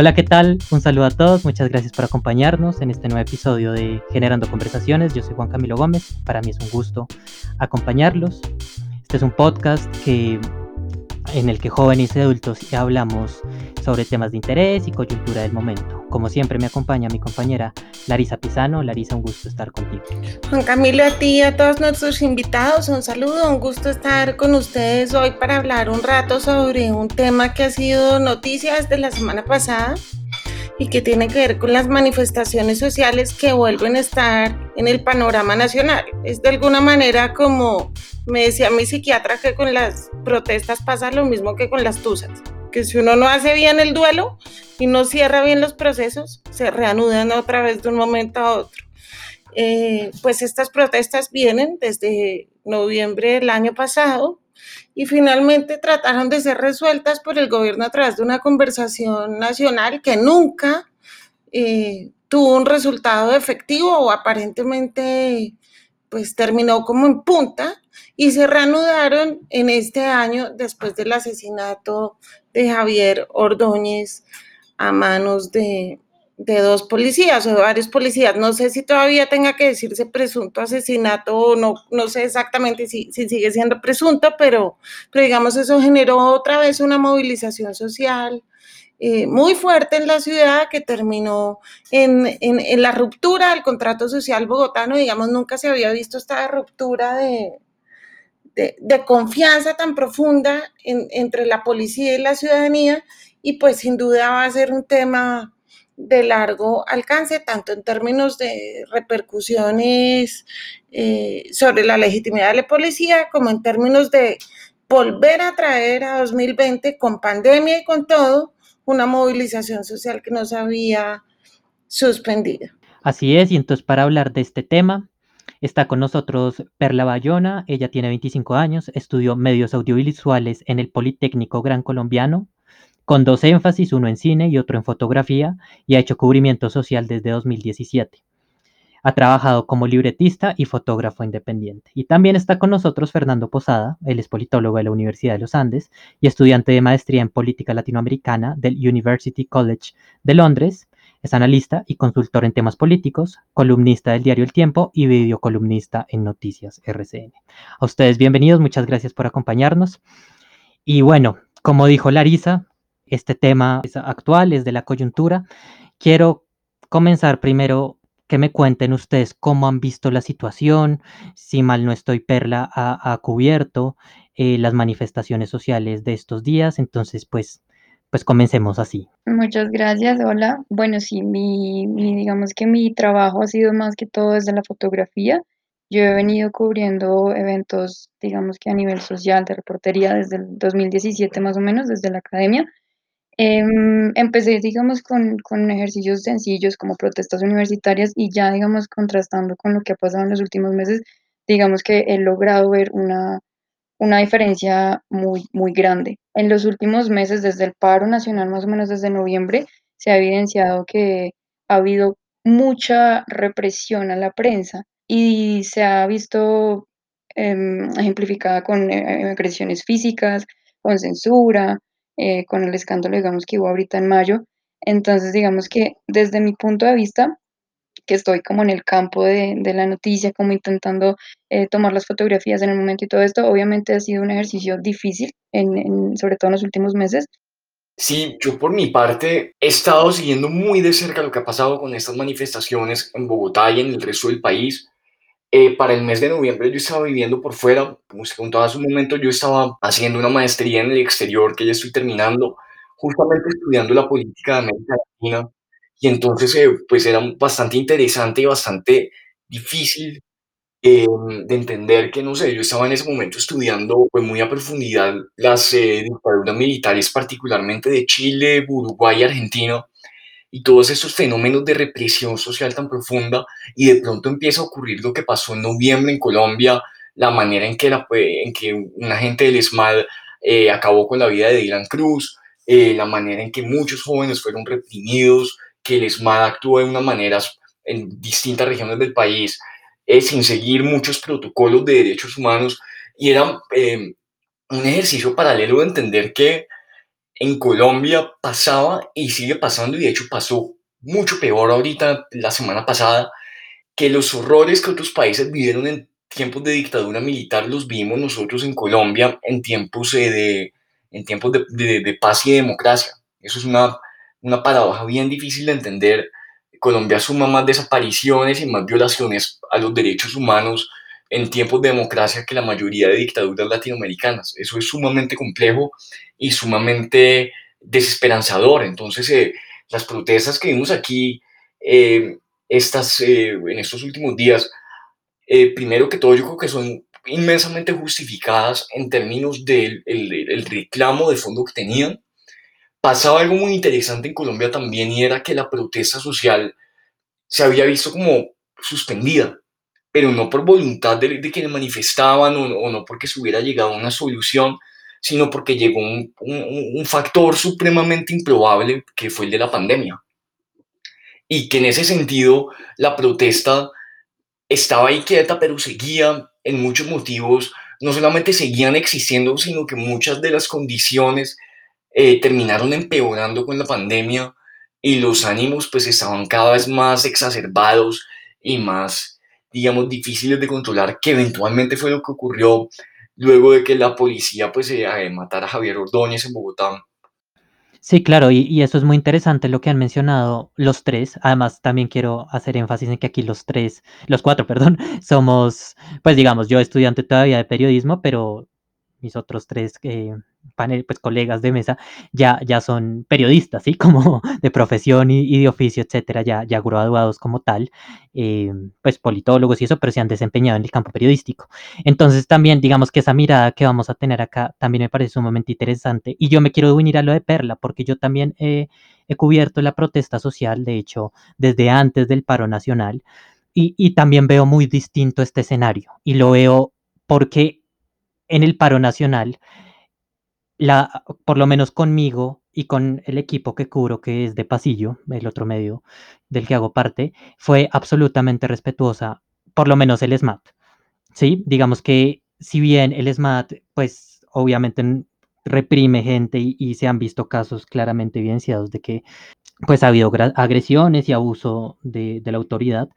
Hola, ¿qué tal? Un saludo a todos, muchas gracias por acompañarnos en este nuevo episodio de Generando Conversaciones. Yo soy Juan Camilo Gómez, para mí es un gusto acompañarlos. Este es un podcast que, en el que jóvenes y adultos hablamos sobre temas de interés y coyuntura del momento. Como siempre me acompaña mi compañera Larisa Pisano. Larisa, un gusto estar contigo. Juan Camilo, a ti y a todos nuestros invitados, un saludo, un gusto estar con ustedes hoy para hablar un rato sobre un tema que ha sido noticia desde la semana pasada y que tiene que ver con las manifestaciones sociales que vuelven a estar en el panorama nacional. Es de alguna manera como me decía mi psiquiatra que con las protestas pasa lo mismo que con las tusas que si uno no hace bien el duelo y no cierra bien los procesos, se reanudan otra vez de un momento a otro. Eh, pues estas protestas vienen desde noviembre del año pasado y finalmente trataron de ser resueltas por el gobierno a través de una conversación nacional que nunca eh, tuvo un resultado efectivo o aparentemente pues terminó como en punta y se reanudaron en este año después del asesinato de Javier Ordóñez a manos de, dos policías o de varios policías. No sé si todavía tenga que decirse presunto asesinato o no, no sé exactamente si, sigue siendo presunto, pero, pero digamos eso generó otra vez una movilización social eh, muy fuerte en la ciudad que terminó en, en, la ruptura del contrato social bogotano. Digamos, nunca se había visto esta ruptura de, de, confianza tan profunda entre la policía y la ciudadanía y pues sin duda va a ser un tema de largo alcance, tanto en términos de repercusiones eh, sobre la legitimidad de la policía, como en términos de volver a traer a 2020 con pandemia y con todo una movilización social que no se había suspendido. Así es, y entonces para hablar de este tema, Está con nosotros Perla Bayona, ella tiene 25 años, estudió medios audiovisuales en el Politécnico Gran Colombiano, con dos énfasis, uno en cine y otro en fotografía, y ha hecho cubrimiento social desde 2017. Ha trabajado como libretista y fotógrafo independiente. Y también está con nosotros Fernando Posada, él es politólogo de la Universidad de los Andes y estudiante de maestría en política latinoamericana del University College de Londres analista y consultor en temas políticos, columnista del diario El Tiempo y videocolumnista en Noticias RCN. A ustedes bienvenidos, muchas gracias por acompañarnos. Y bueno, como dijo Larisa, este tema es actual, es de la coyuntura. Quiero comenzar primero que me cuenten ustedes cómo han visto la situación, si mal no estoy, Perla ha, cubierto eh, las manifestaciones sociales de estos días. Entonces, pues pues comencemos así. Muchas gracias, hola. Bueno, sí, mi, digamos que mi trabajo ha sido más que todo desde la fotografía. Yo he venido cubriendo eventos, digamos que a nivel social, de reportería desde el 2017 más o menos, desde la academia. Em, empecé, digamos, con, con ejercicios sencillos como protestas universitarias y ya, digamos, contrastando con lo que ha pasado en los últimos meses, digamos que he logrado ver una, una diferencia muy, muy grande. En los últimos meses, desde el paro nacional, más o menos desde noviembre, se ha evidenciado que ha habido mucha represión a la prensa y se ha visto em, ejemplificada con eh, agresiones físicas, con censura, eh, con el escándalo, digamos, que hubo ahorita en mayo. Entonces, digamos que desde mi punto de vista, que estoy como en el campo de, de la noticia, como intentando eh, tomar las fotografías en el momento y todo esto, obviamente ha sido un ejercicio difícil, en, sobre todo en los últimos meses. Sí, yo por mi parte he estado siguiendo muy de cerca lo que ha pasado con estas manifestaciones en Bogotá y en el resto del país. Eh, para el mes de noviembre yo estaba viviendo por fuera, como se contaba hace un momento, yo estaba haciendo una maestría en el exterior que ya estoy terminando, justamente estudiando la política de América Latina y entonces, eh, pues era bastante interesante y bastante difícil eh, de entender que, no sé, yo estaba en ese momento estudiando pues, muy a profundidad las eh, dictaduras militares, particularmente de Chile, Uruguay y Argentina, y todos esos fenómenos de represión social tan profunda, y de pronto empieza a ocurrir lo que pasó en noviembre en Colombia, la manera en que, la, en que un agente del ESMAD acabó con la vida de Dylan Cruz, la manera en que muchos jóvenes fueron reprimidos, que el ESMAD actúa de una manera en distintas regiones del país eh, sin seguir muchos protocolos de derechos humanos y era em, un ejercicio paralelo de entender que en Colombia pasaba y sigue pasando, y de hecho pasó mucho peor ahorita la semana pasada, que los horrores que otros países vivieron en tiempos de dictadura militar los vimos nosotros en Colombia en tiempos de, en tiempos de, paz y democracia. Eso es una, una paradoja bien difícil de entender. Colombia suma más desapariciones y más violaciones a los derechos humanos en tiempos de democracia que la mayoría de dictaduras latinoamericanas. Eso es sumamente complejo y sumamente desesperanzador. Entonces, eh, las protestas que vimos aquí eh, estas, eh, en estos últimos días, primero que todo, yo creo que son inmensamente justificadas en términos del el, reclamo de fondo que tenían. Pasaba algo muy interesante en Colombia también y era que la protesta social se había visto como suspendida pero no por voluntad de, de quienes manifestaban o, no porque se hubiera llegado a una solución, sino porque llegó un, un, factor supremamente improbable que fue el de la pandemia. Y que en ese sentido la protesta estaba ahí quieta, pero seguía en muchos motivos, no solamente seguían existiendo, sino que muchas de las condiciones eh, terminaron empeorando con la pandemia y los ánimos pues estaban cada vez más exacerbados y más digamos, difíciles de controlar, que eventualmente fue lo que ocurrió luego de que la policía pues eh, matara a Javier Ordóñez en Bogotá. Sí, claro, y, y, eso es muy interesante lo que han mencionado los tres. Además, también quiero hacer énfasis en que aquí los tres, los cuatro, perdón, somos, pues digamos, yo estudiante todavía de periodismo, pero mis otros tres eh, panel, pues colegas de mesa ya, ya son periodistas, ¿sí? Como de profesión y, de oficio, etcétera, ya, ya graduados como tal, eh, pues politólogos y eso, pero se han desempeñado en el campo periodístico. Entonces también, digamos que esa mirada que vamos a tener acá también me parece sumamente interesante y yo me quiero unir a lo de Perla porque yo también he cubierto la protesta social, de hecho, desde antes del paro nacional y, y también veo muy distinto este escenario y lo veo porque en el paro nacional la, por lo menos conmigo y con el equipo que cubro, que es de pasillo, el otro medio del que hago parte, fue absolutamente respetuosa, por lo menos el SMAT. Sí, digamos que si bien el SMAT, pues obviamente reprime gente y, se han visto casos claramente evidenciados de que pues ha habido agresiones y abuso de, de la autoridad,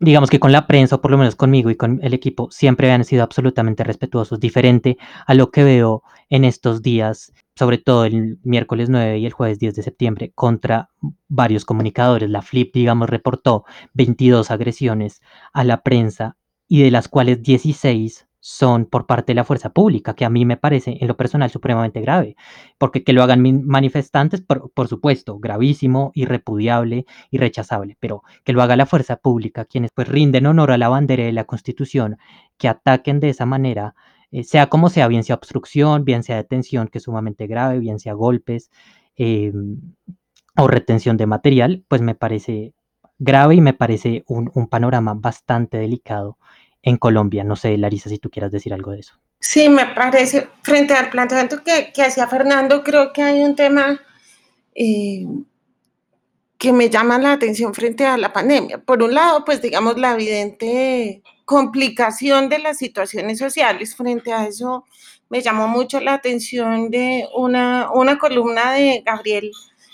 digamos que con la prensa, o por lo menos conmigo y con el equipo, siempre han sido absolutamente respetuosos, diferente a lo que veo en estos días, sobre todo el miércoles 9 y el jueves 10 de septiembre, contra varios comunicadores. La Flip, digamos, reportó 22 agresiones a la prensa y de las cuales 16 son por parte de la fuerza pública, que a mí me parece en lo personal supremamente grave, porque que lo hagan manifestantes, por, por, supuesto, gravísimo, irrepudiable y rechazable, pero que lo haga la fuerza pública, quienes pues rinden honor a la bandera de la Constitución, que ataquen de esa manera, eh, sea como sea, bien sea obstrucción, bien sea detención, que es sumamente grave, bien sea golpes eh, o retención de material, pues me parece grave y me parece un, un panorama bastante delicado en Colombia. No sé, Larisa, si tú quieras decir algo de eso. Sí, me parece, frente al planteamiento que, que hacía Fernando, creo que hay un tema eh, que me llama la atención frente a la pandemia. Por un lado, pues digamos la evidente complicación de las situaciones sociales. Frente a eso, me llamó mucho la atención de una, una columna de Gabriel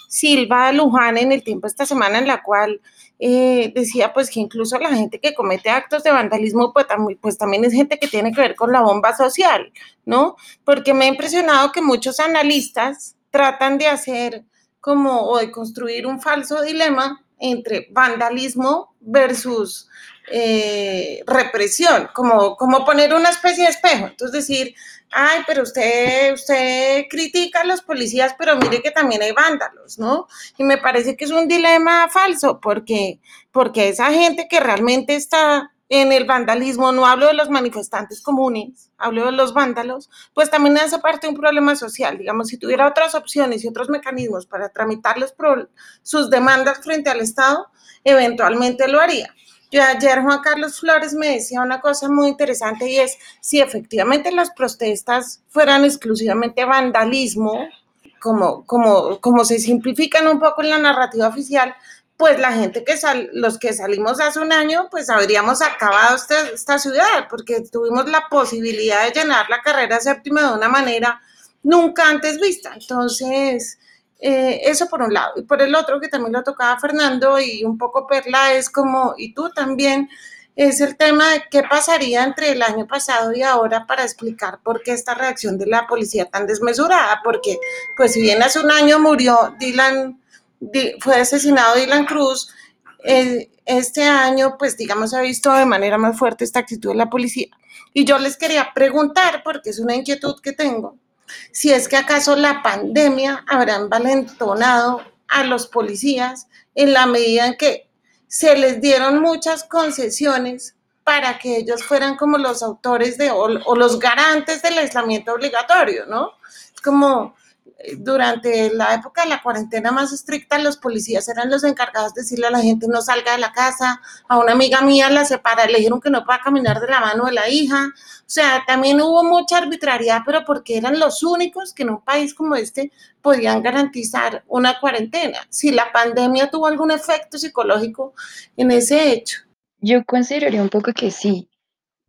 Silva Luján en el tiempo esta semana en la cual eh, decía pues que incluso la gente que comete actos de vandalismo pues, pues, también es gente que tiene que ver con la bomba social, ¿no? Porque me ha impresionado que muchos analistas tratan de hacer como o de construir un falso dilema entre vandalismo versus eh, represión, como, como poner una especie de espejo. Entonces decir, ay, pero usted, usted critica a los policías, pero mire que también hay vándalos, ¿no? Y me parece que es un dilema falso, porque, porque esa gente que realmente está en el vandalismo, no hablo de los manifestantes comunes, hablo de los vándalos, pues también hace parte de un problema social. Digamos, si tuviera otras opciones y otros mecanismos para tramitar sus demandas frente al Estado, eventualmente lo haría. Yo ayer Juan Carlos Flores me decía una cosa muy interesante y es si efectivamente las protestas fueran exclusivamente vandalismo, como, como, como se simplifican un poco en la narrativa oficial, pues la gente que sal, los que salimos hace un año, pues habríamos acabado esta, esta ciudad, porque tuvimos la posibilidad de llenar la carrera séptima de una manera nunca antes vista. Entonces, eh, eso por un lado. Y por el otro, que también lo tocaba Fernando y un poco Perla, es como, y tú también, es el tema de qué pasaría entre el año pasado y ahora para explicar por qué esta reacción de la policía tan desmesurada, porque pues si bien hace un año murió Dylan, fue asesinado Dylan Cruz, este año pues digamos ha visto de manera más fuerte esta actitud de la policía. Y yo les quería preguntar, porque es una inquietud que tengo, si es que acaso la pandemia habrá envalentonado a los policías en la medida en que se les dieron muchas concesiones para que ellos fueran como los autores de o, los garantes del aislamiento obligatorio, ¿no? Como durante la época de la cuarentena más estricta, los policías eran los encargados de decirle a la gente no salga de la casa. A una amiga mía la separa, le dijeron que no pueda caminar de la mano de la hija. O sea, también hubo mucha arbitrariedad, pero porque eran los únicos que en un país como este podían garantizar una cuarentena. Si la pandemia tuvo algún efecto psicológico en ese hecho. Yo consideraría un poco que sí,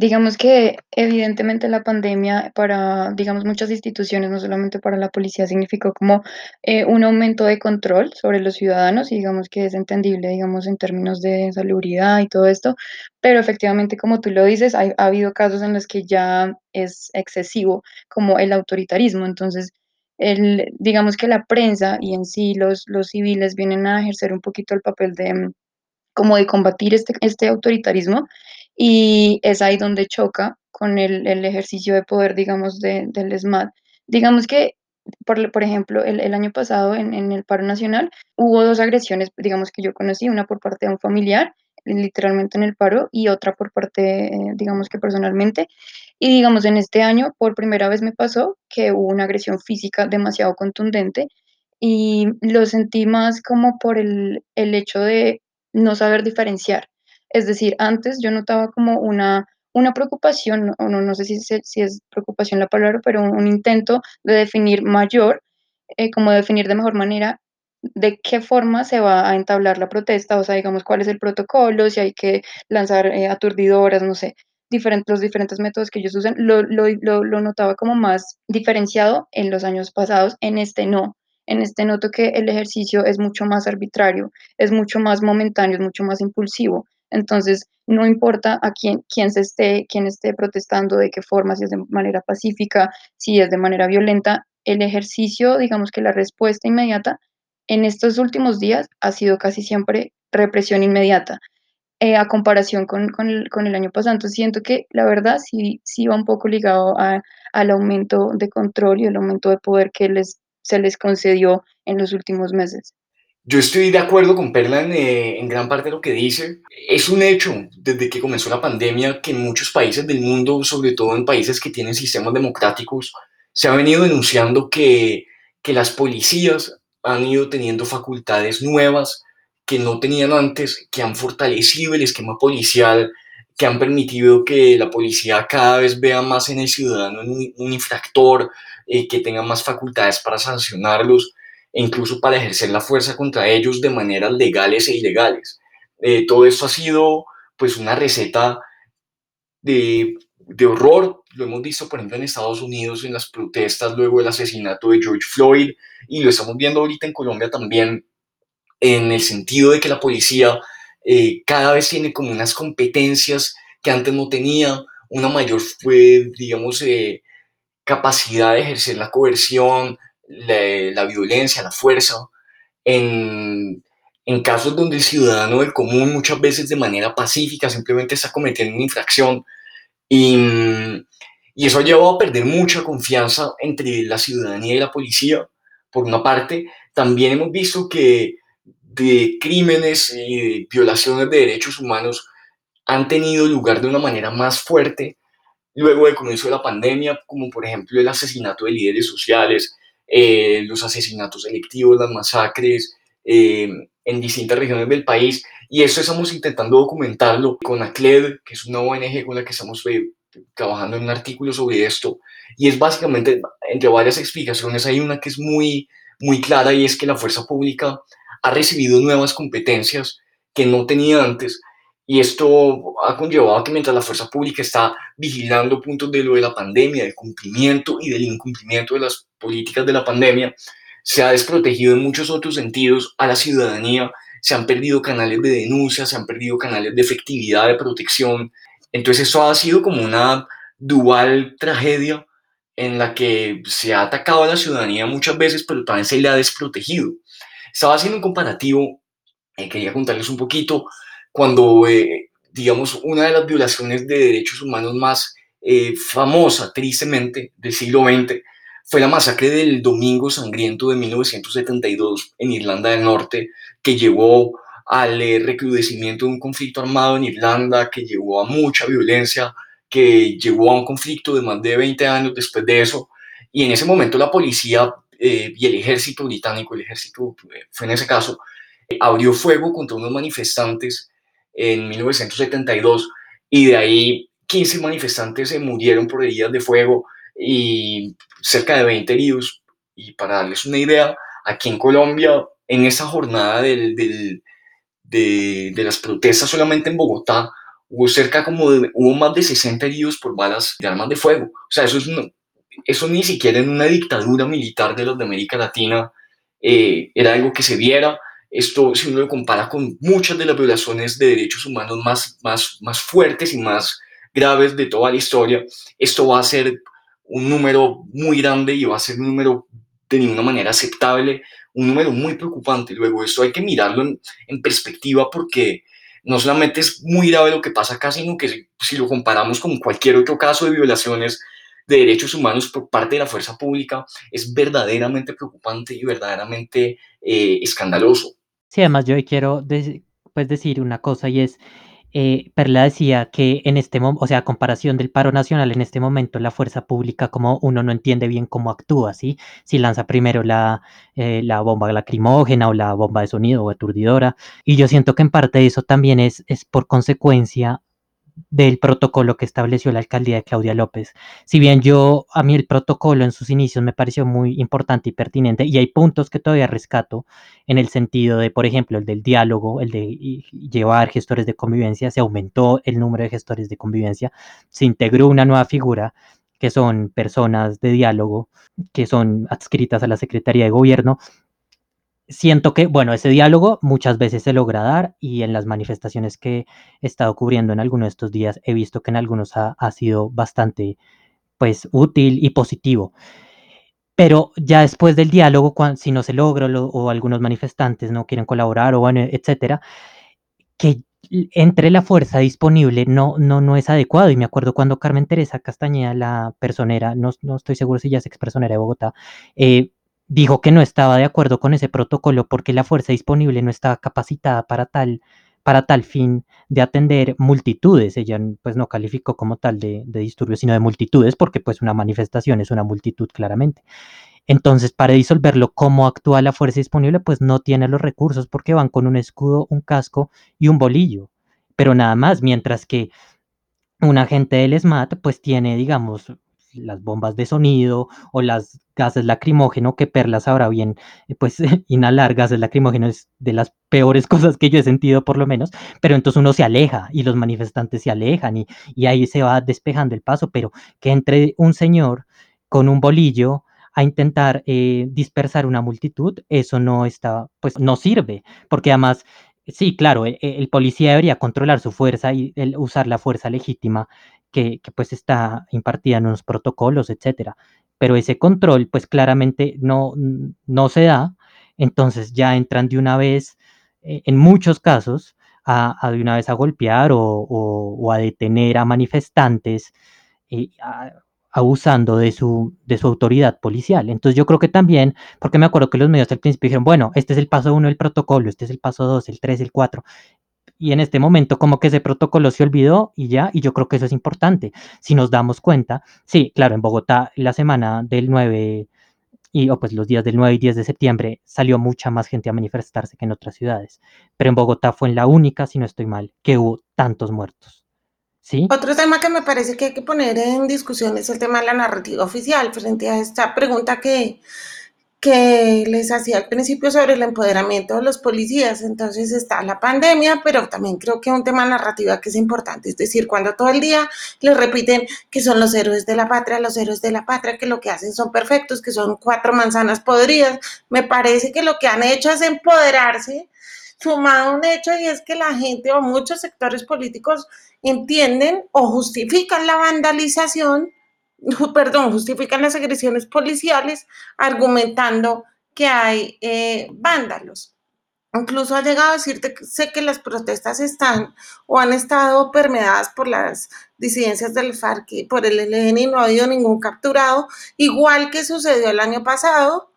Digamos que evidentemente la pandemia para, digamos, muchas instituciones, no solamente para la policía, significó como eh, un aumento de control sobre los ciudadanos y digamos que es entendible, digamos, en términos de salubridad y todo esto, pero efectivamente, como tú lo dices, ha habido casos en los que ya es excesivo, como el autoritarismo. Entonces, el, digamos que la prensa y en sí los, los civiles vienen a ejercer un poquito el papel de como de combatir este, este autoritarismo y es ahí donde choca con el, el ejercicio de poder, digamos, de, del SMAT. Digamos que, por, por ejemplo, el, el, año pasado en, en el paro nacional hubo dos agresiones, digamos, que yo conocí, una por parte de un familiar, literalmente en el paro, y otra por parte, eh, digamos que personalmente. Y digamos, en este año, por primera vez me pasó que hubo una agresión física demasiado contundente y lo sentí más como por el, el hecho de no saber diferenciar. Es decir, antes yo notaba como una, una preocupación, o no, no sé si, si, es preocupación la palabra, pero un, intento de definir mayor, eh, como definir de mejor manera de qué forma se va a entablar la protesta, o sea, digamos, cuál es el protocolo, si hay que lanzar eh, aturdidoras, no sé, diferentes, los diferentes métodos que ellos usan, lo, lo, lo, lo notaba como más diferenciado en los años pasados, en este no. En este noto que el ejercicio es mucho más arbitrario, es mucho más momentáneo, es mucho más impulsivo. Entonces, no importa a quién, quién se esté, quién esté protestando, de qué forma, si es de manera pacífica, si es de manera violenta, el ejercicio, digamos que la respuesta inmediata en estos últimos días ha sido casi siempre represión inmediata, eh, a comparación con, con, el, con, el, año pasado. Entonces siento que la verdad sí, sí va un poco ligado a, al aumento de control y el aumento de poder que les, se les concedió en los últimos meses. Yo estoy de acuerdo con Perla en, eh, en, gran parte de lo que dice. Es un hecho desde que comenzó la pandemia que en muchos países del mundo, sobre todo en países que tienen sistemas democráticos, se ha venido denunciando que, que las policías han ido teniendo facultades nuevas que no tenían antes, que han fortalecido el esquema policial, que han permitido que la policía cada vez vea más en el ciudadano un, un infractor, eh, que tenga más facultades para sancionarlos e incluso para ejercer la fuerza contra ellos de maneras legales e ilegales. Eh, todo esto ha sido pues una receta de, de, horror, lo hemos visto por ejemplo en Estados Unidos en las protestas luego del asesinato de George Floyd y lo estamos viendo ahorita en Colombia también en el sentido de que la policía eh, cada vez tiene como unas competencias que antes no tenía, una mayor, fue, digamos, eh, capacidad de ejercer la coerción, la, la violencia, la fuerza, en, en, casos donde el ciudadano del común muchas veces de manera pacífica simplemente está cometiendo una infracción y, y eso ha llevado a perder mucha confianza entre la ciudadanía y la policía, por una parte. También hemos visto que de crímenes y violaciones de derechos humanos han tenido lugar de una manera más fuerte luego del comienzo de la pandemia, como por ejemplo el asesinato de líderes sociales, eh, los asesinatos selectivos, las masacres eh, en distintas regiones del país. Y eso estamos intentando documentarlo con ACLED, que es una ONG con la que estamos eh, trabajando en un artículo sobre esto. Y es básicamente, entre varias explicaciones, hay una que es muy, muy clara y es que la fuerza pública ha recibido nuevas competencias que no tenía antes y esto ha conllevado que mientras la fuerza pública está vigilando puntos de lo de la pandemia, del cumplimiento y del incumplimiento de las políticas de la pandemia, se ha desprotegido en muchos otros sentidos a la ciudadanía, se han perdido canales de denuncia, se han perdido canales de efectividad, de protección. Entonces eso ha sido como una dual tragedia en la que se ha atacado a la ciudadanía muchas veces, pero también se le ha desprotegido. Estaba haciendo un comparativo, eh, quería contarles un poquito, cuando, eh, digamos, una de las violaciones de derechos humanos más eh, famosa, tristemente, del siglo XX, fue la masacre del Domingo Sangriento de 1972 en Irlanda del Norte, que llevó al eh, recrudecimiento de un conflicto armado en Irlanda, que llevó a mucha violencia, que llevó a un conflicto de más de 20 años después de eso. Y en ese momento la policía eh, y el ejército británico, el ejército eh, fue en ese caso, abrió fuego contra unos manifestantes en 1972 y de ahí 15 manifestantes se murieron por heridas de fuego y cerca de 20 heridos. Y para darles una idea, aquí en Colombia, en esa jornada del, del, de, de, las protestas solamente en Bogotá, hubo cerca como de, hubo más de 60 heridos por balas de armas de fuego. O sea, eso, es, eso ni siquiera en una dictadura militar de los de América Latina eh, era algo que se viera. Esto, si uno lo compara con muchas de las violaciones de derechos humanos más, más, más fuertes y más graves de toda la historia, esto va a ser un número muy grande y va a ser un número de ninguna manera aceptable, un número muy preocupante. Luego, esto hay que mirarlo en, en perspectiva porque no solamente es muy grave lo que pasa acá, sino que si, si, lo comparamos con cualquier otro caso de violaciones de derechos humanos por parte de la fuerza pública, es verdaderamente preocupante y verdaderamente eh, escandaloso. Sí, además yo quiero pues decir una cosa y es, eh, Perla decía que en este momento, o sea, a comparación del paro nacional, en este momento la fuerza pública, como uno no entiende bien cómo actúa, ¿sí? Si lanza primero la, eh, la bomba lacrimógena o la bomba de sonido o aturdidora. Y yo siento que en parte eso también es, es por consecuencia del protocolo que estableció la alcaldía de Claudia López. Si bien yo, a mí el protocolo en sus inicios me pareció muy importante y pertinente, y hay puntos que todavía rescato en el sentido de, por ejemplo, el del diálogo, el de llevar gestores de convivencia, se aumentó el número de gestores de convivencia, se integró una nueva figura que son personas de diálogo, que son adscritas a la Secretaría de Gobierno, siento que, bueno, ese diálogo muchas veces se logra dar y en las manifestaciones que he estado cubriendo en algunos de estos días he visto que en algunos ha, ha sido bastante, pues, útil y positivo. Pero ya después del diálogo, cuando, si no se logra lo, o algunos manifestantes no quieren colaborar o etcétera, que entre la fuerza disponible no, no, no es adecuado. Y me acuerdo cuando Carmen Teresa Castañeda, la personera, no, no estoy seguro si ya es expersonera de Bogotá, eh, dijo que no estaba de acuerdo con ese protocolo porque la fuerza disponible no estaba capacitada para tal, para tal fin de atender multitudes. Ella pues no calificó como tal de, de disturbios, sino de multitudes, porque pues una manifestación es una multitud claramente. Entonces, para disolverlo, ¿cómo actúa la fuerza disponible? Pues no tiene los recursos porque van con un escudo, un casco y un bolillo, pero nada más, mientras que un agente del SMAT pues tiene, digamos, las bombas de sonido o las gases lacrimógenos, que Perlas ahora bien, pues inhalar gases lacrimógenos es de las peores cosas que yo he sentido por lo menos, pero entonces uno se aleja y los manifestantes se alejan y, y ahí se va despejando el paso, pero que entre un señor con un bolillo a intentar eh, dispersar una multitud, eso no está, pues no sirve, porque además Sí, claro, el, el, policía debería controlar su fuerza y usar la fuerza legítima que, pues está impartida en unos protocolos, etcétera. Pero ese control, pues claramente no, no se da, entonces ya entran de una vez, eh, en muchos casos, a, de una vez a golpear o, a detener a manifestantes. Eh, a, abusando de su, de su autoridad policial. Entonces yo creo que también, porque me acuerdo que los medios al principio dijeron, bueno, este es el paso uno del protocolo, este es el paso dos, el tres, el cuatro. Y en este momento como que ese protocolo se olvidó y ya, y yo creo que eso es importante. Si nos damos cuenta, sí, claro, en Bogotá la semana del 9 y o pues los días del 9 y 10 de septiembre salió mucha más gente a manifestarse que en otras ciudades, pero en Bogotá fue en la única, si no estoy mal, que hubo tantos muertos. ¿Sí? Otro tema que me parece que hay que poner en discusión es el tema de la narrativa oficial frente a esta pregunta que, que les hacía al principio sobre el empoderamiento de los policías. Entonces está la pandemia, pero también creo que un tema narrativa que es importante, es decir, cuando todo el día les repiten que son los héroes de la patria, los héroes de la patria, que lo que hacen son perfectos, que son cuatro manzanas podridas, me parece que lo que han hecho es empoderarse, sumado un hecho y es que la gente o muchos sectores políticos entienden o justifican la vandalización perdón, justifican las agresiones policiales argumentando que hay eh, vándalos. Incluso ha llegado a decirte que sé que las protestas están o han estado permeadas por las disidencias del FARC y por el ELN y no ha habido ningún capturado, igual que sucedió el año pasado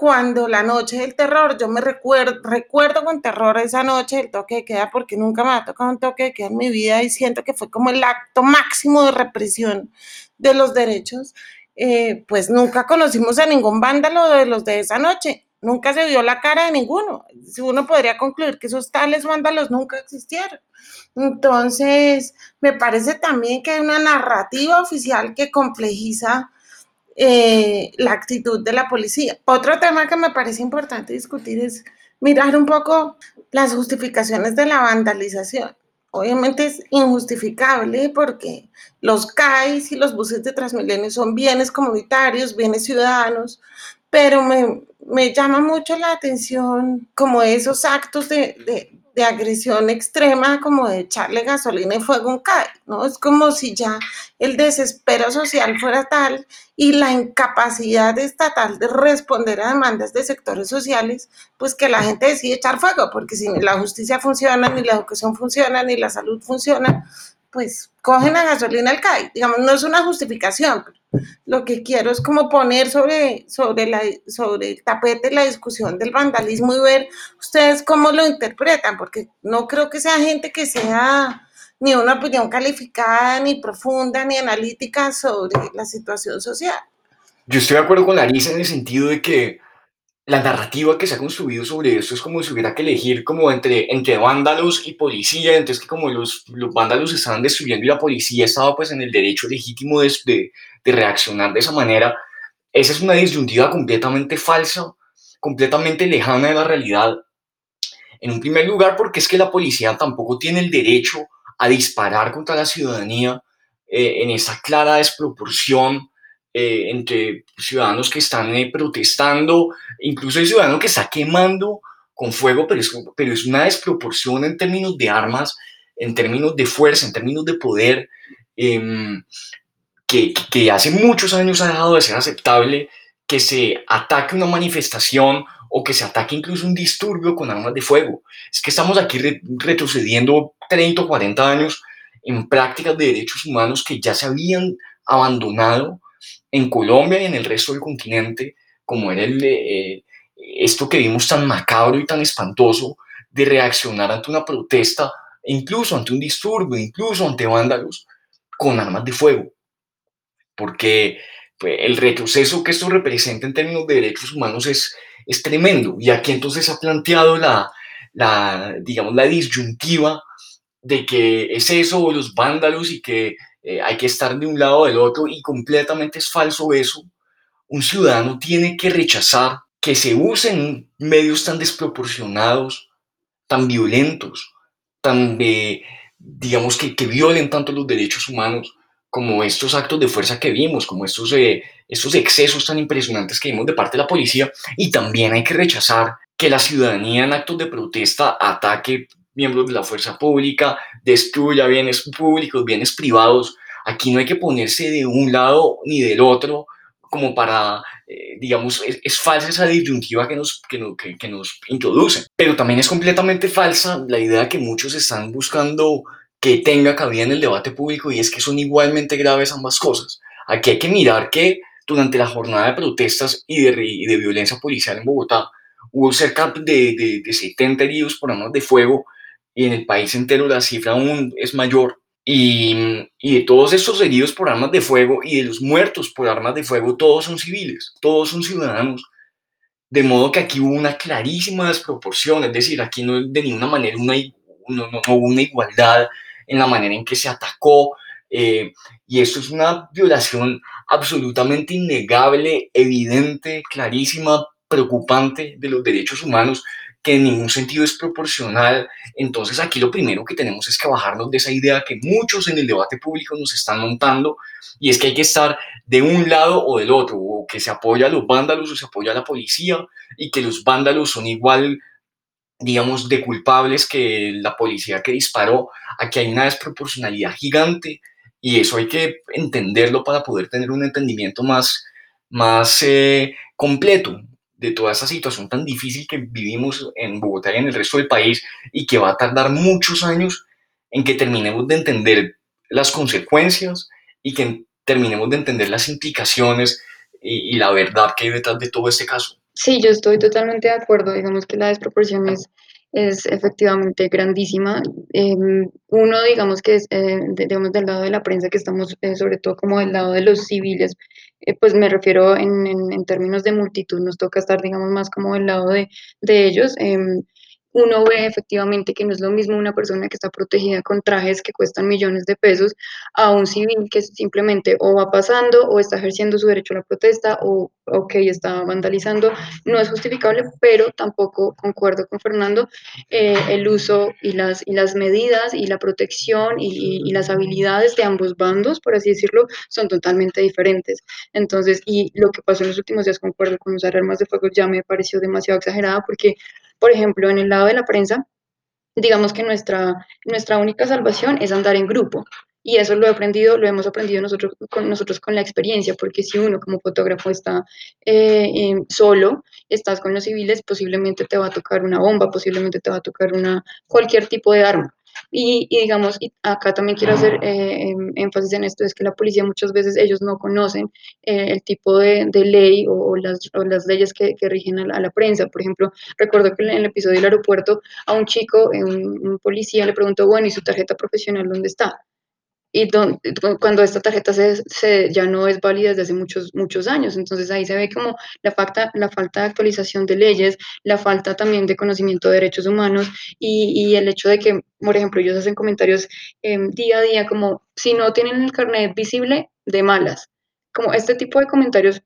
cuando la noche del terror, yo me recuerdo, recuerdo con terror esa noche del toque de queda porque nunca me ha tocado un toque de queda en mi vida y siento que fue como el acto máximo de represión de los derechos, eh, pues nunca conocimos a ningún vándalo de los de esa noche, nunca se vio la cara de ninguno. Uno podría concluir que esos tales vándalos nunca existieron. Entonces, me parece también que hay una narrativa oficial que complejiza eh, la actitud de la policía. Otro tema que me parece importante discutir es mirar un poco las justificaciones de la vandalización. Obviamente es injustificable porque los CAIs y los buses de Transmilenio son bienes comunitarios, bienes ciudadanos, pero me, me llama mucho la atención como esos actos de, de, de agresión extrema, como de echarle gasolina y fuego un CAI, ¿no? Es como si ya el desespero social fuera tal y la incapacidad estatal de responder a demandas de sectores sociales, pues que la gente decide echar fuego, porque si ni la justicia funciona, ni la educación funciona, ni la salud funciona, pues cogen a gasolina al CAI. Digamos, no es una justificación, lo que quiero es como poner sobre, sobre, la, sobre el tapete la discusión del vandalismo y ver ustedes cómo lo interpretan, porque no creo que sea gente que sea ni una opinión calificada, ni profunda, ni analítica sobre la situación social. Yo estoy de acuerdo con Larisa en el sentido de que la narrativa que se ha construido sobre esto es como si hubiera que elegir como entre, entre vándalos y policía, entonces que como los, los vándalos estaban destruyendo y la policía estaba pues en el derecho legítimo de, de, reaccionar de esa manera, esa es una disyuntiva completamente falsa, completamente lejana de la realidad. En un primer lugar, porque es que la policía tampoco tiene el derecho a disparar contra la ciudadanía eh, en esa clara desproporción eh, entre ciudadanos que están eh, protestando, incluso hay ciudadano que está quemando con fuego, pero es, pero es una desproporción en términos de armas, en términos de fuerza, en términos de poder, eh, que, que hace muchos años ha dejado de ser aceptable que se ataque una manifestación o que se ataque incluso un disturbio con armas de fuego. Es que estamos aquí re retrocediendo 30 o 40 años en prácticas de derechos humanos que ya se habían abandonado en Colombia y en el resto del continente, como era el, eh, esto que vimos tan macabro y tan espantoso de reaccionar ante una protesta, incluso ante un disturbio, incluso ante vándalos, con armas de fuego. Porque pues, el retroceso que esto representa en términos de derechos humanos es, es tremendo. Y aquí entonces ha planteado la, la, digamos, la disyuntiva de que es eso los vándalos y que eh, hay que estar de un lado o del otro y completamente es falso eso. Un ciudadano tiene que rechazar que se usen medios tan desproporcionados, tan violentos, tan, digamos, que, que violen tanto los derechos humanos como estos actos de fuerza que vimos, como estos, eh, estos excesos tan impresionantes que vimos de parte de la policía. Y también hay que rechazar que la ciudadanía en actos de protesta ataque miembros de la fuerza pública, destruya bienes públicos, bienes privados. Aquí no hay que ponerse de un lado ni del otro como para, eh, digamos, es, es, falsa esa disyuntiva que nos, que, no, que, que nos introducen. Pero también es completamente falsa la idea que muchos están buscando que tenga cabida en el debate público y es que son igualmente graves ambas cosas. Aquí hay que mirar que durante la jornada de protestas y de, y de violencia policial en Bogotá hubo cerca de, de, de 70 heridos por armas de fuego y en el país entero la cifra aún es mayor. Y, y, de todos estos heridos por armas de fuego y de los muertos por armas de fuego, todos son civiles, todos son ciudadanos. De modo que aquí hubo una clarísima desproporción, es decir, aquí no de ninguna manera una, no, no, no hubo una igualdad en la manera en que se atacó. Eh, y esto es una violación absolutamente innegable, evidente, clarísima preocupante de los derechos humanos que en ningún sentido es proporcional. Entonces aquí lo primero que tenemos es que bajarnos de esa idea que muchos en el debate público nos están montando y es que hay que estar de un lado o del otro, o que se apoya a los vándalos o se apoya a la policía y que los vándalos son igual digamos, de culpables que la policía que disparó. Aquí hay una desproporcionalidad gigante y eso hay que entenderlo para poder tener un entendimiento más, más eh, completo de toda esa situación tan difícil que vivimos en Bogotá y en el resto del país y que va a tardar muchos años en que terminemos de entender las consecuencias y que terminemos de entender las implicaciones y, la verdad que hay detrás de todo este caso. Sí, yo estoy totalmente de acuerdo. Digamos que la desproporción es, es efectivamente grandísima. Em, uno, digamos que es, eh, digamos, del lado de la prensa, que estamos eh, sobre todo como del lado de los civiles, eh, pues me refiero en, en, en, términos de multitud, nos toca estar, digamos, más como del lado de, de ellos. Uno ve efectivamente que no es lo mismo una persona que está protegida con trajes que cuestan millones de pesos a un civil que simplemente o va pasando o está ejerciendo su derecho a la protesta o ok, está vandalizando. No es justificable, pero tampoco concuerdo con Fernando, eh, el uso y las, y las medidas y la protección y, y, las habilidades de ambos bandos, por así decirlo, son totalmente diferentes. Entonces, y lo que pasó en los últimos días, concuerdo con usar armas de fuego, ya me pareció demasiado exagerada porque por ejemplo, en el lado de la prensa, digamos que nuestra, nuestra única salvación es andar en grupo. Y eso lo he aprendido, lo hemos aprendido nosotros con, nosotros con la experiencia, porque si uno como fotógrafo está eh, eh, solo, estás con los civiles, posiblemente te va a tocar una bomba, posiblemente te va a tocar una, cualquier tipo de arma. Y, y, digamos, y acá también quiero hacer eh, em, énfasis en esto, es que la policía muchas veces ellos no conocen eh, el tipo de, de ley o, o, las, o, las, leyes que, que rigen a la, a la, prensa. Por ejemplo, recuerdo que en el episodio del aeropuerto a un chico, eh, un, un policía le preguntó, bueno, ¿y su tarjeta profesional dónde está? Y cuando esta tarjeta se, ya no es válida desde hace muchos, muchos años. Entonces ahí se ve como la falta, la falta de actualización de leyes, la falta también de conocimiento de derechos humanos y, el hecho de que, por ejemplo, ellos hacen comentarios eh, día a día como si no tienen el carnet visible, de malas. Como este tipo de comentarios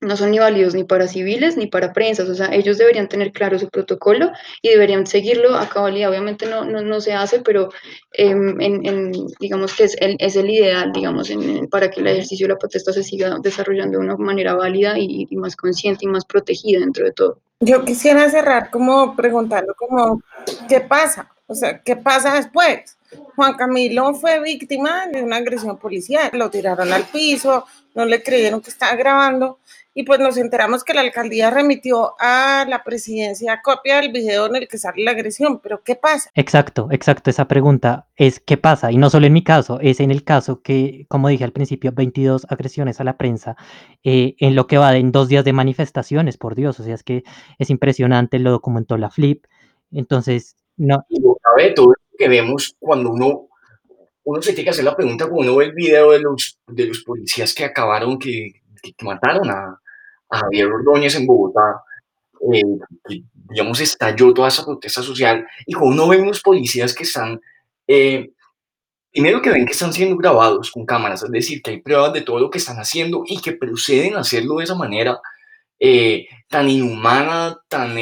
no son ni válidos ni para civiles ni para prensas, o sea, ellos deberían tener claro su protocolo y deberían seguirlo a cabalidad. Obviamente no, no, no se hace, pero en, digamos que es el, es el ideal, digamos, para que el ejercicio de la protesta se siga desarrollando de una manera válida y, y, más consciente y más protegida dentro de todo. Yo quisiera cerrar como preguntando como, ¿qué pasa? O sea, ¿qué pasa después? Juan Camilo fue víctima de una agresión policial, lo tiraron al piso, no le creyeron que estaba grabando y pues nos enteramos que la alcaldía remitió a la presidencia copia del video en el que sale la agresión, pero ¿qué pasa? Exacto, exacto, esa pregunta es ¿qué pasa? Y no solo en mi caso, es en el caso que, como dije al principio, 22 agresiones a la prensa eh, en lo que va de en dos días de manifestaciones, por Dios, o sea, es que es impresionante, lo documentó la Flip, entonces, no. Y sabe todo lo que vemos cuando uno uno se tiene que hacer la pregunta cuando uno ve el video de los, de los policías que acabaron, que, que mataron a, a, Javier Ordóñez en Bogotá, eh, que, digamos, estalló toda esa protesta social, y cuando uno ve unos policías que están, eh, primero que ven que están siendo grabados con cámaras, es decir, que hay pruebas de todo lo que están haciendo y que proceden a hacerlo de esa manera eh, tan inhumana, tan,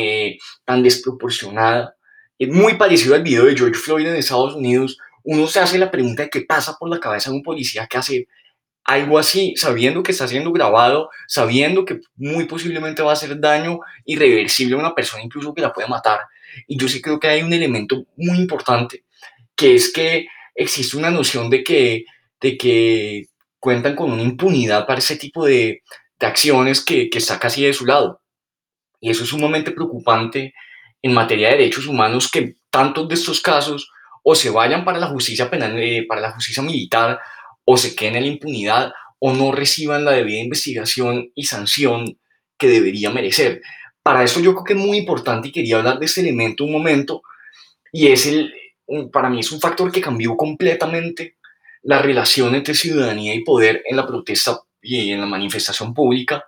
tan desproporcionada, muy parecido al video de George Floyd en Estados Unidos, uno se hace la pregunta de qué pasa por la cabeza de un policía que hace algo así, sabiendo que está siendo grabado, sabiendo que muy posiblemente va a hacer daño irreversible a una persona, incluso que la puede matar. Y yo sí creo que hay un elemento muy importante, que es que existe una noción de que, de que cuentan con una impunidad para ese tipo de, de acciones que, que está casi de su lado. Y eso es sumamente preocupante en materia de derechos humanos, que tantos de estos casos o se vayan para la justicia penal, eh, para la justicia militar, o se queden en la impunidad, o no reciban la debida investigación y sanción que debería merecer. Para eso yo creo que es muy importante y quería hablar de este elemento un momento, y es el, para mí es un factor que cambió completamente la relación entre ciudadanía y poder en la protesta y en la manifestación pública,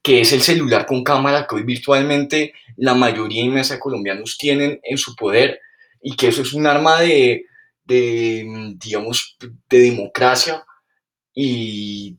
que es el celular con cámara que hoy virtualmente la mayoría inmensa de colombianos tienen en su poder y que eso es un arma de, de digamos, de democracia y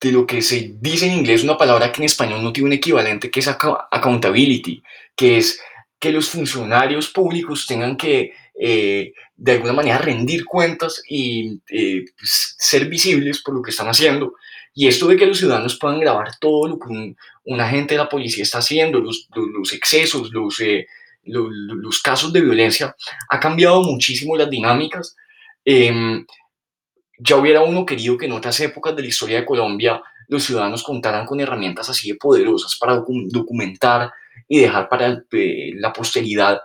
de lo que se dice en inglés, una palabra que en español no tiene un equivalente, que es accountability, que es que los funcionarios públicos tengan que eh, de alguna manera rendir cuentas y eh, pues, ser visibles por lo que están haciendo. Y esto de que los ciudadanos puedan grabar todo lo que un, agente de la policía está haciendo, los, los, excesos, los, eh, los, los, casos de violencia, ha cambiado muchísimo las dinámicas. Em, ya hubiera uno querido que en otras épocas de la historia de Colombia los ciudadanos contaran con herramientas así de poderosas para documentar y dejar para eh, la posteridad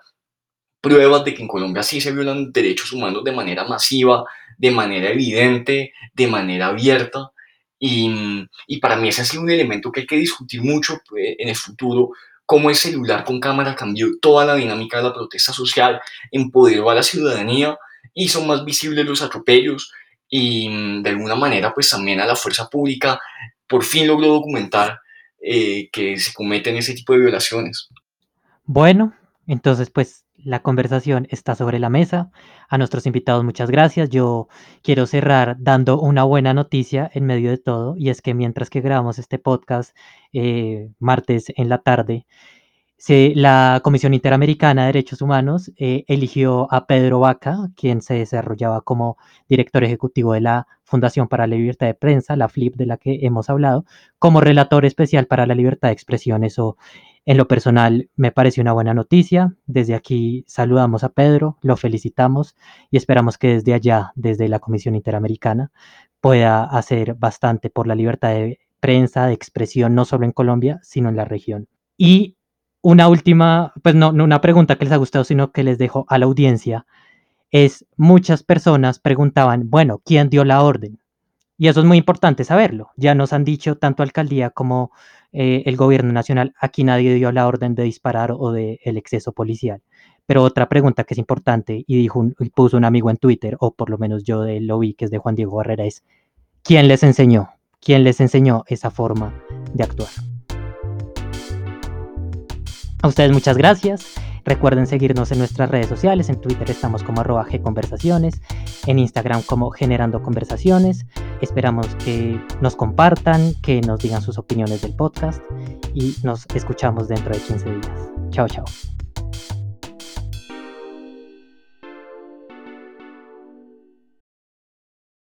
pruebas de que en Colombia sí se violan derechos humanos de manera masiva, de manera evidente, de manera abierta. Y, y para mí ese ha sido un elemento que hay que discutir mucho eh, en el futuro, cómo el celular con cámara cambió toda la dinámica de la protesta social, empoderó a la ciudadanía, hizo más visibles los atropellos, y mm, de alguna manera pues también a la fuerza pública por fin logró documentar eh, que se cometen ese tipo de violaciones. Bueno, entonces pues la conversación está sobre la mesa. A nuestros invitados muchas gracias. Yo quiero cerrar dando una buena noticia en medio de todo y es que mientras que grabamos este podcast eh, martes en la tarde, la Comisión Interamericana de Derechos Humanos eh, eligió a Pedro Vaca, quien se desarrollaba como director ejecutivo de la Fundación para la Libertad de Prensa, la FLIP de la que hemos hablado, como relator especial para la libertad de expresión. Eso, en lo personal, me parece una buena noticia. Desde aquí saludamos a Pedro, lo felicitamos y esperamos que desde allá, desde la Comisión Interamericana, pueda hacer bastante por la libertad de prensa, de expresión, no solo en Colombia, sino en la región. Y una última, pues no una pregunta que les ha gustado, sino que les dejo a la audiencia, es muchas personas preguntaban, bueno, ¿quién dio la orden? Y eso es muy importante saberlo. Ya nos han dicho tanto alcaldía como eh, el gobierno nacional, aquí nadie dio la orden de disparar o de el exceso policial. Pero otra pregunta que es importante y dijo y puso un amigo en Twitter, o por lo menos yo de, lo vi, que es de Juan Diego Barrera, es ¿quién les enseñó? ¿Quién les enseñó esa forma de actuar? A ustedes muchas gracias. Recuerden seguirnos en nuestras redes sociales. En Twitter estamos como arroba Conversaciones, en Instagram como Generando Conversaciones. Esperamos que nos compartan, que nos digan sus opiniones del podcast y nos escuchamos dentro de 15 días. Chao, chao.